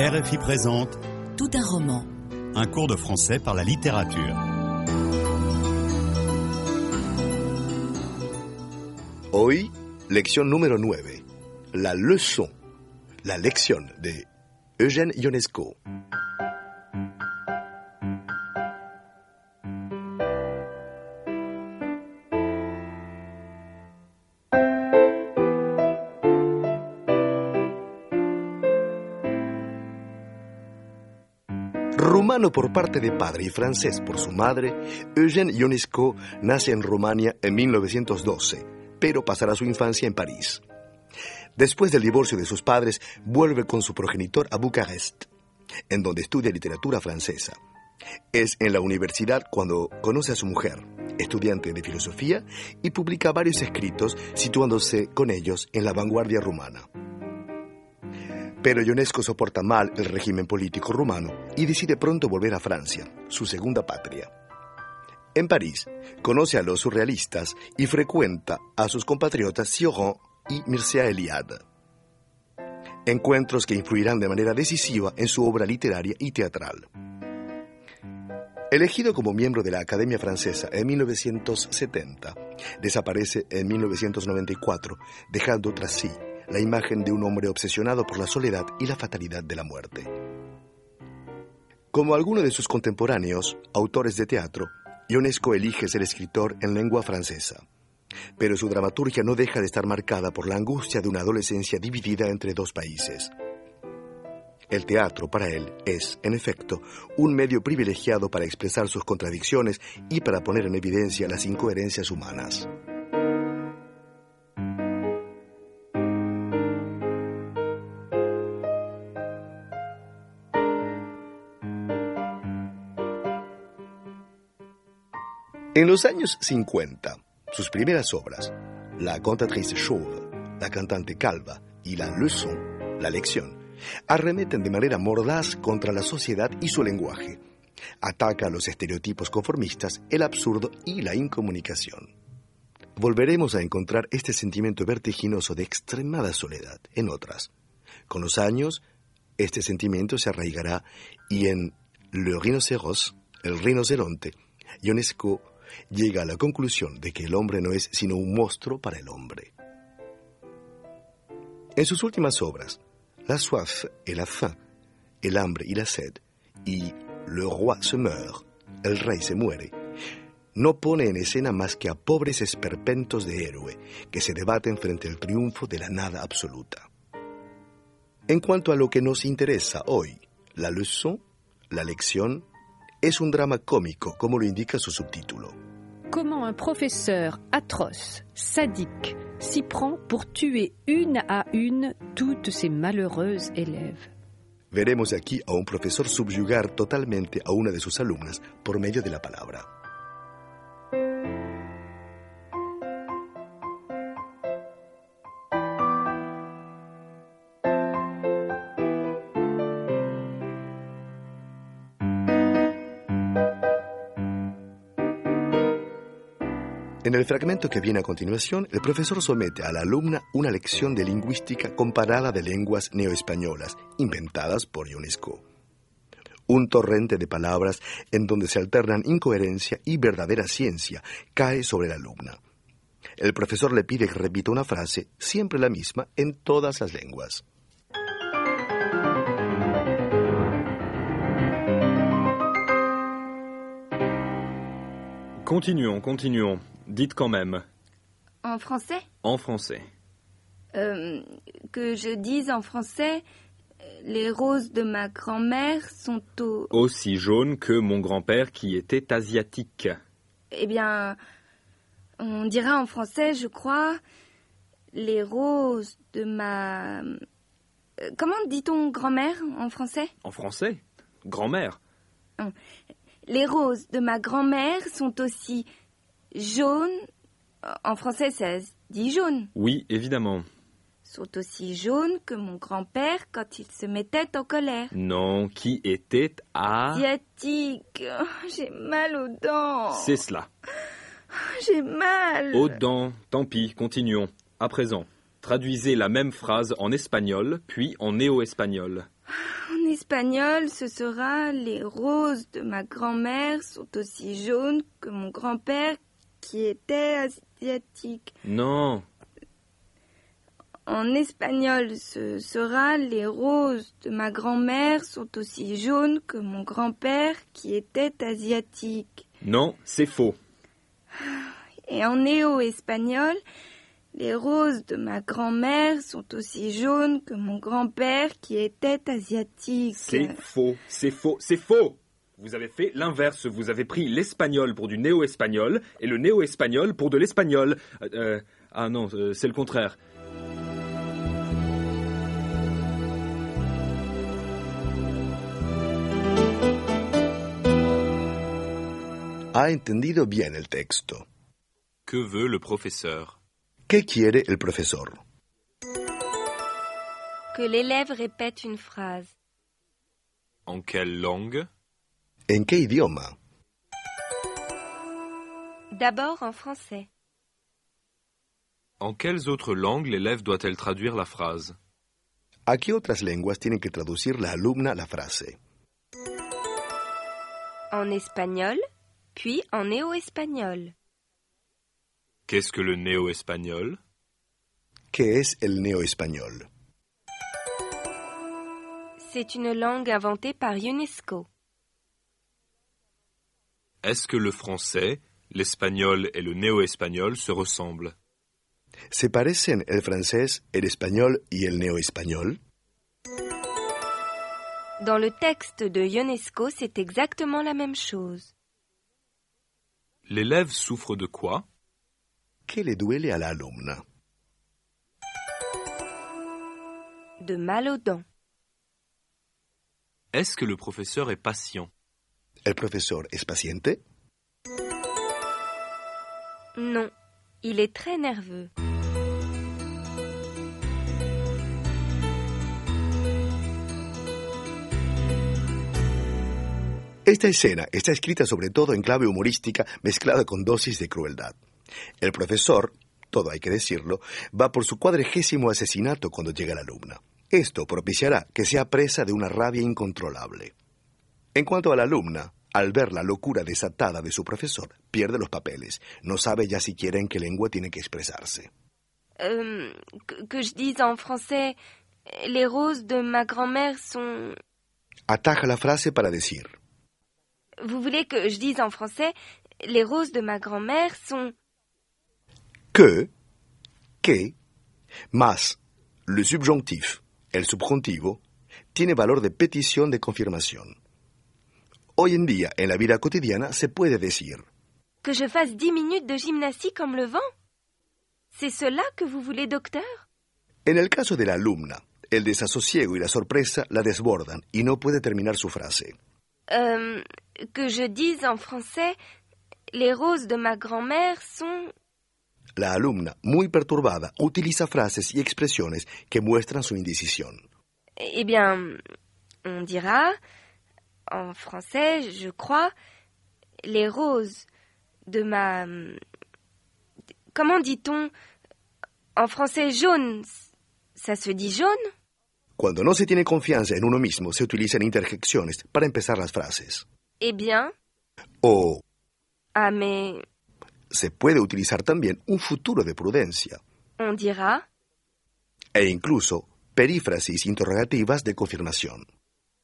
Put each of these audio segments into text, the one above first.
RFI présente Tout un roman. un cours de français par la littérature. Hoy, lección número 9. La leçon. La lección de Eugène Ionesco. Rumano por parte de padre y francés por su madre, Eugène Ionesco nace en Rumania en 1912, pero pasará su infancia en París. Después del divorcio de sus padres, vuelve con su progenitor a Bucarest, en donde estudia literatura francesa. Es en la universidad cuando conoce a su mujer, estudiante de filosofía, y publica varios escritos situándose con ellos en la vanguardia rumana. Pero Ionesco soporta mal el régimen político rumano y decide pronto volver a Francia, su segunda patria. En París, conoce a los surrealistas y frecuenta a sus compatriotas Sioran y Mircea Eliade. Encuentros que influirán de manera decisiva en su obra literaria y teatral. Elegido como miembro de la Academia Francesa en 1970, desaparece en 1994, dejando tras sí la imagen de un hombre obsesionado por la soledad y la fatalidad de la muerte. Como algunos de sus contemporáneos, autores de teatro, Ionesco elige ser escritor en lengua francesa. Pero su dramaturgia no deja de estar marcada por la angustia de una adolescencia dividida entre dos países. El teatro para él es, en efecto, un medio privilegiado para expresar sus contradicciones y para poner en evidencia las incoherencias humanas. En los años 50, sus primeras obras, La cantatrice chauve, La cantante calva y La leçon, La lección, arremeten de manera mordaz contra la sociedad y su lenguaje. Ataca los estereotipos conformistas, el absurdo y la incomunicación. Volveremos a encontrar este sentimiento vertiginoso de extremada soledad en otras. Con los años, este sentimiento se arraigará y en Le rhinocéros, el rinoceronte, Ionesco llega a la conclusión de que el hombre no es sino un monstruo para el hombre. En sus últimas obras, La soif et la faim, El hambre y la sed, y Le roi se meurt, El rey se muere, no pone en escena más que a pobres esperpentos de héroe que se debaten frente al triunfo de la nada absoluta. En cuanto a lo que nos interesa hoy, la leçon, la lección, es un drama cómico, como lo indica su subtítulo. Comment un professeur atroce, sadique, s'y prend pour tuer une à une toutes ses malheureuses élèves. Veremos aquí a un profesor subyugar totalmente a una de sus alumnas por medio de la palabra. En el fragmento que viene a continuación, el profesor somete a la alumna una lección de lingüística comparada de lenguas neoespañolas, inventadas por Ionesco. Un torrente de palabras en donde se alternan incoherencia y verdadera ciencia cae sobre la alumna. El profesor le pide que repita una frase, siempre la misma, en todas las lenguas. Continuons, continuons. Dites quand même. En français? En français. Euh, Que je dise en français, les roses de ma grand-mère sont au... Aussi jaune que mon grand-père qui était asiatique. Eh bien, on dira en français, je crois, les roses de ma... euh, Comment dit-on grand-mère en français? En français? Grand-mère? Les roses de ma grand-mère sont aussi jaunes... En français, ça se dit jaune. Oui, évidemment. Sont aussi jaunes que mon grand-père quand il se mettait en colère. Non, qui était à... Asiatique. Oh, J'ai mal aux dents. C'est cela. J'ai mal. Aux dents. Tant pis, continuons. À présent, traduisez la même phrase en espagnol, puis en néo-espagnol. En espagnol, ce sera les roses de ma grand-mère sont aussi jaunes que mon grand-père qui était asiatique. Non, En espagnol, ce sera les roses de ma grand-mère sont aussi jaunes que mon grand-père qui était asiatique. non, c'est faux. Et en néo-espagnol, les roses de ma grand-mère sont aussi jaunes que mon grand-père qui était asiatique. C'est faux, c'est faux, c'est faux Vous avez fait l'inverse, vous avez pris l'espagnol pour du néo-espagnol et le néo-espagnol pour de l'espagnol. Euh, euh, ah non, euh, c'est le contraire. Ha entendido bien el texto. Que veut le professeur? ¿Qué quiere el profesor? Que l'élève répète une phrase. En quelle langue? ¿En qué idioma? D'abord en français. En quelles autres langues l'élève doit-elle traduire la phrase? ¿A qué otras lenguas tiene que traducir la alumna la frase? En espagnol, puis en néo-espagnol. Qu'est-ce que le néo-espagnol? ¿Qué es el neoespañol? C'est une langue inventée par UNESCO. Est-ce que le français, l'espagnol et le néo-espagnol se ressemblent? ¿Se parecen el francés, el español y el neoespañol? Dans le texte de UNESCO, c'est exactement la même chose. L'élève souffre de quoi? ¿Qué le duele a la alumna? De mal aux dents. Est-ce que le professeur est patient? ¿El profesor es paciente? Non, il est très nerveux. Esta escena está escrita sobre todo en clave humorística mezclada con dosis de crueldad. El profesor, todo hay que decirlo, va por su cuadregésimo asesinato cuando llega la alumna. Esto propiciará que sea presa de una rabia incontrolable. En cuanto a la alumna, al ver la locura desatada de su profesor, pierde los papeles. No sabe ya siquiera en qué lengua tiene que expresarse. Que, que je dise en français, les roses de ma grand-mère sont... Ataja la frase para decir, Vous voulez que je dise en français, les roses de ma grand-mère sont... que, que, más le subjonctif, el subjuntivo, tiene valor de petición de confirmación. Hoy en día, en la vida cotidiana, se puede decir, Que je fasse dix minutes de gymnastique comme le vent C'est cela que vous voulez, docteur? En el caso de la alumna, el desasosiego y la sorpresa la desbordan y no puede terminar su frase. Euh, Que je dise en français, les roses de ma grand-mère sont... La alumna, muy perturbada, utiliza frases y expresiones que muestran su indecisión. Eh bien, on dira, en français, je crois, les roses de ma... Comment dit-on En français, jaune, ça se dit jaune? Cuando no se tiene confianza en uno mismo, se utilizan interjecciones para empezar las frases. Eh bien, O ah mais se puede utilizar también un futuro de prudencia. on dira, e incluso perífrasis interrogativas de confirmación.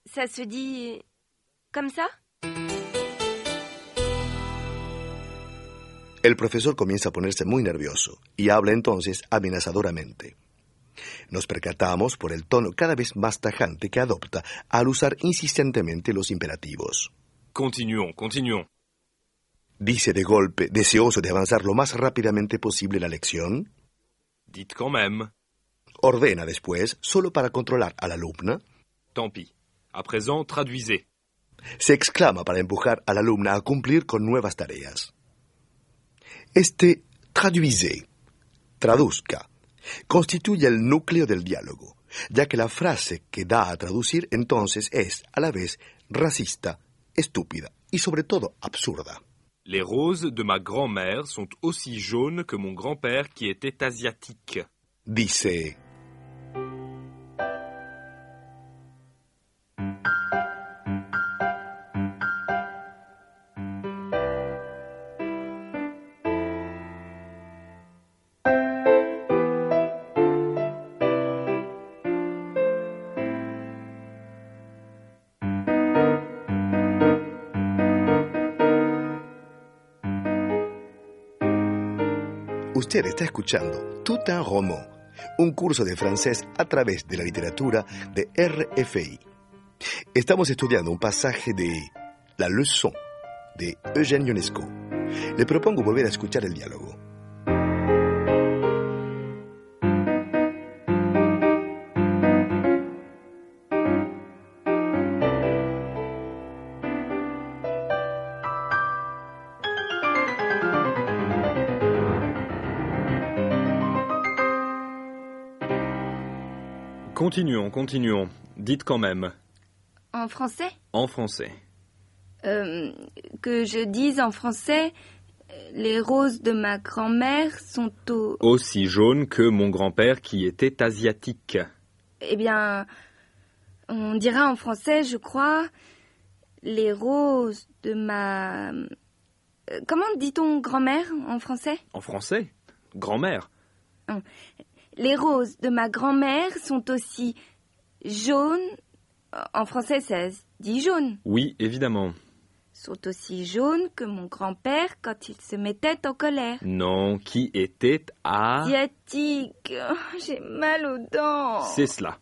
ça se dit comme ça El profesor comienza a ponerse muy nervioso y habla entonces amenazadoramente. Nos percatamos por el tono cada vez más tajante que adopta al usar insistentemente los imperativos. Continuons, continuons. Dice de golpe, deseoso de avanzar lo más rápidamente posible la lección, Dites quand même. ordena después, solo para controlar a la alumna, Tant pis. À présent, traduisez. Se exclama para empujar a la alumna a cumplir con nuevas tareas. Este traduise, traduzca, constituye el núcleo del diálogo, ya que la frase que da a traducir entonces es, a la vez, racista, estúpida y sobre todo absurda. Les roses de ma grand-mère sont aussi jaunes que mon grand-père qui était asiatique. Dice, Usted está escuchando Tout un roman, un curso de francés a través de la literatura de RFI. Estamos estudiando un pasaje de La leçon de Eugène Ionesco. Le propongo volver a escuchar el diálogo. Continuons, continuons. Dites quand même. En français? En français. Euh, Que je dise en français, les roses de ma grand-mère sont au... Aussi jaune que mon grand-père qui était asiatique. Eh bien, on dira en français, je crois, les roses de ma... euh, Comment dit-on grand-mère en français? En français? Grand-mère. Les roses de ma grand-mère sont aussi jaunes. En français, ça se dit jaune. Oui, évidemment. Sont aussi jaunes que mon grand-père quand il se mettait en colère. Non, qui était à... Asiatique. Oh, J'ai mal aux dents. C'est cela.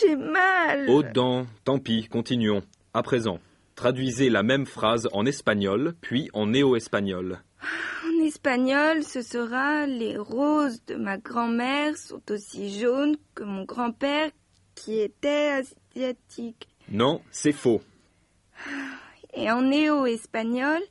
J'ai mal. Aux dents. Tant pis, continuons. À présent, traduisez la même phrase en espagnol, puis en néo-espagnol. En espagnol, ce sera les roses de ma grand-mère sont aussi jaunes que mon grand-père qui était asiatique. Non, c'est faux. Et en néo-espagnol,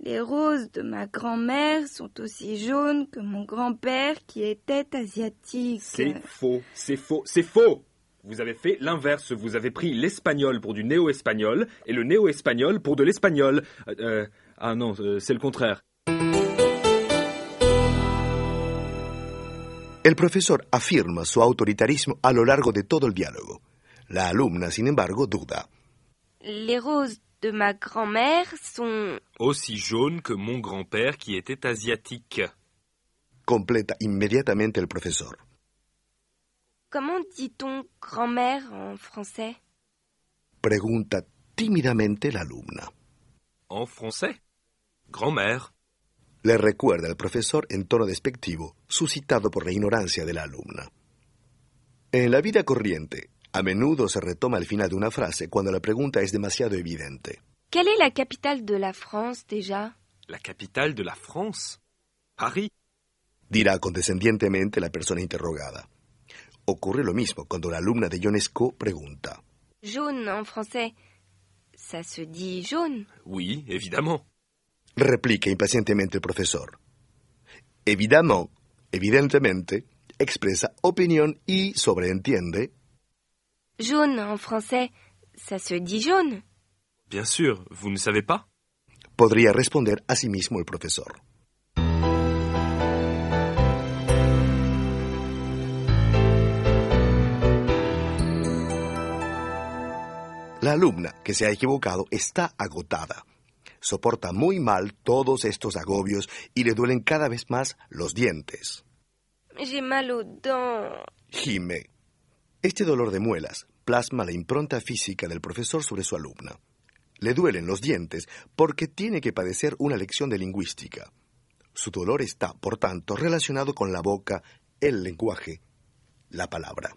les roses de ma grand-mère sont aussi jaunes que mon grand-père qui était asiatique. C'est faux, c'est faux, c'est faux Vous avez fait l'inverse, vous avez pris l'espagnol pour du néo-espagnol et le néo-espagnol pour de l'espagnol. Euh, euh, ah non, euh, c'est le contraire. El profesor afirma su autoritarismo a lo largo de todo el diálogo. La alumna, sin embargo, duda. Les roses de ma grand-mère sont... Aussi jaune que mon grand-père qui était asiatique. Completa inmediatamente el profesor. Comment dit-on grand-mère en français? Pregunta tímidamente la alumna. En français? Grand-mère. Le recuerda el profesor en tono despectivo, suscitado por la ignorancia de la alumna. En la vida corriente, a menudo se retoma el final de una frase cuando la pregunta es demasiado evidente. Quelle est la capitale de la France déjà La capitale de la France Paris Dirá condescendientemente la persona interrogada. Ocurre lo mismo cuando la alumna de Ionesco pregunta. Jaune en français, ça se dit jaune. Oui, évidemment. Replica impacientemente el profesor. Évidemment, evidentemente, expresa opinión y sobreentiende Jaune en français, ça se dit jaune. Bien sûr, vous ne savez pas podría responder a sí mismo el profesor. La alumna que se ha equivocado está agotada. Soporta muy mal todos estos agobios y le duelen cada vez más los dientes. J'ai mal aux dents. Gime. Este dolor de muelas plasma la impronta física del profesor sobre su alumna. Le duelen los dientes porque tiene que padecer una lección de lingüística. Su dolor está, por tanto, relacionado con la boca, el lenguaje, la palabra.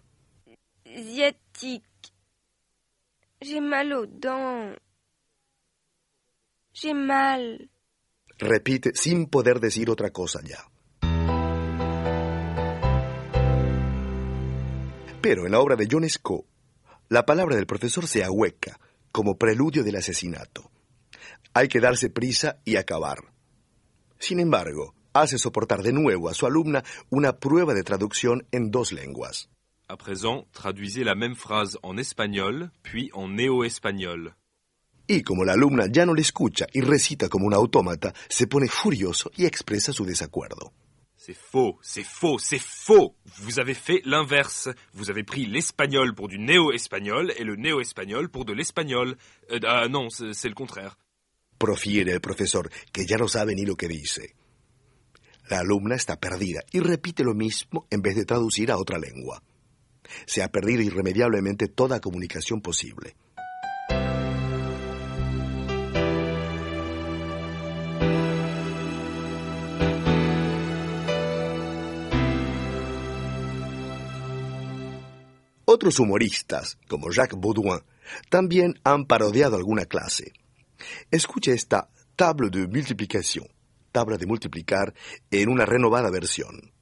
J'ai mal aux dents. J'ai mal. Repite sin poder decir otra cosa ya. Pero en la obra de John Esco, la palabra del profesor se ahueca como preludio del asesinato. Hay que darse prisa y acabar. Sin embargo, hace soportar de nuevo a su alumna una prueba de traducción en dos lenguas. À présent, traduisez la même phrase en espagnol, puis en néo-espagnol. Y como la alumna ya no le escucha y recita como un autómata, se pone furioso y expresa su desacuerdo. C'est faux, c'est faux, c'est faux Vous avez fait l'inverse. Vous avez pris l'espagnol pour du néo-espagnol et le néo-espagnol pour de l'espagnol. Euh, ah non, c'est c'est le contraire. Profiere el profesor, que ya no sabe ni lo que dice. La alumna está perdida y repite lo mismo en vez de traducir a otra lengua. Se ha perdido irremediablemente toda comunicación posible. Otros humoristas, como Jacques Baudouin, también han parodiado alguna clase. Escuche esta table de multiplicación, tabla de multiplicar, en una renovada versión.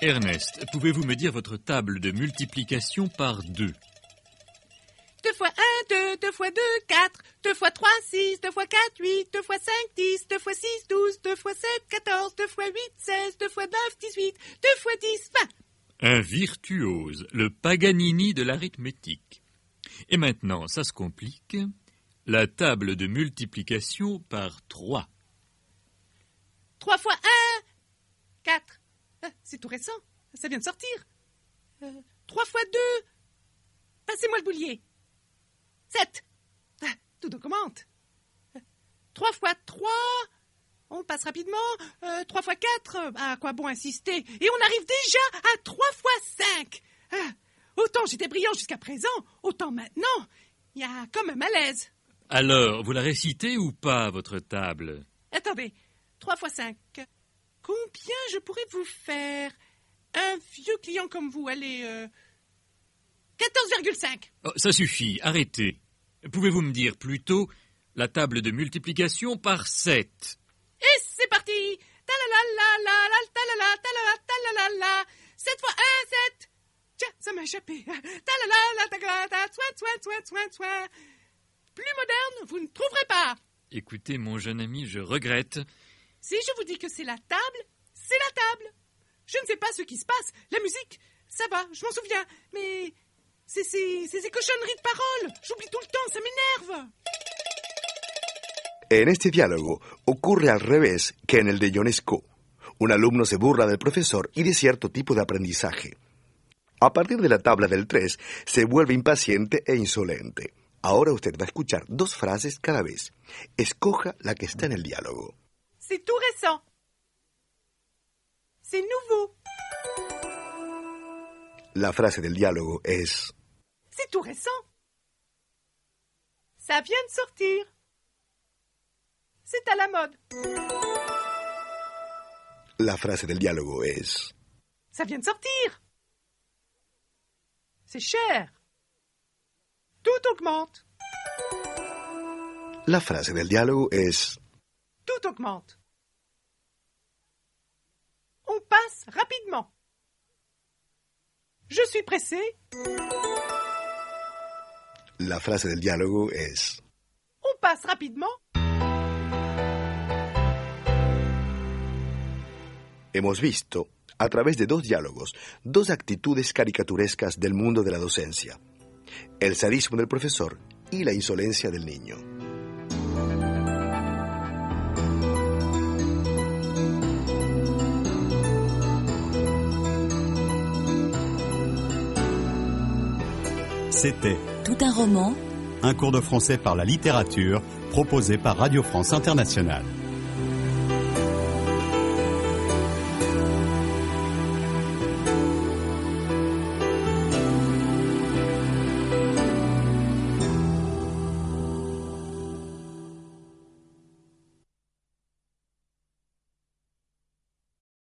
Ernest, pouvez-vous me dire votre table de multiplication par deux 2 fois 1, 2, 2 fois 2, 4, 2 fois 3, 6, 2 fois 4, 8, 2 fois 5, 10, 2 fois 6, 12, 2 fois 7, 14, 2 fois 8, 16, 2 fois 9, 18, 2 fois 10, 20. Un virtuose, le Paganini de l'arithmétique. Et maintenant, ça se complique. La table de multiplication par 3. 3 fois 1, 4. Ah, C'est tout récent. Ça vient de sortir. Euh, 3 fois 2. Passez-moi le boulier. 7. Ah, Tout augmente. 3 fois 3. On passe rapidement. Euh, 3 fois 4. À quoi bon insister? Et on arrive déjà à 3 fois 5. Ah, Autant j'étais brillant jusqu'à présent, autant maintenant, il y a comme un malaise. Alors, vous la récitez ou pas, votre table? Attendez, 3 fois 5. Combien je pourrais vous faire? Un vieux client comme vous, allez... Euh, 14,5. Oh, Ça suffit, arrêtez. Pouvez-vous me dire plutôt la table de multiplication par 7 Et c'est parti. 7 fois 1, 7 Tiens, ça m'a échappé. Plus moderne, vous ne trouverez pas. Écoutez, mon jeune ami, je regrette. Si je vous dis que c'est la table, c'est la table. Je ne sais pas ce qui se passe. La musique, ça va, je m'en souviens. Mais c'est ces, ces cochonneries de paroles. J'oublie tout le temps, ça m'énerve. En este diálogo ocurre al revés que en el de Ionesco. Un alumno se burla del profesor y de cierto tipo de aprendizaje. A partir de la tabla del 3, se vuelve impaciente e insolente. Ahora usted va a escuchar dos frases cada vez. Escoja la que está en el diálogo. C'est tout récent. C'est nouveau. La frase del diálogo es C'est tout récent. Ça vient de sortir. C'est à la mode. La frase del diálogo es Ça vient de sortir. C'est cher. Tout augmente. La frase del diálogo es Tout augmente. On passe rapidement. Je suis pressé. La frase del diálogo es On passe rapidement. Hemos visto, a través de dos diálogos, dos actitudes caricaturescas del mundo de la docencia. El sadismo del profesor y la insolencia del niño. C'était Un roman un cours de français par la littérature proposé par Radio France Internationale.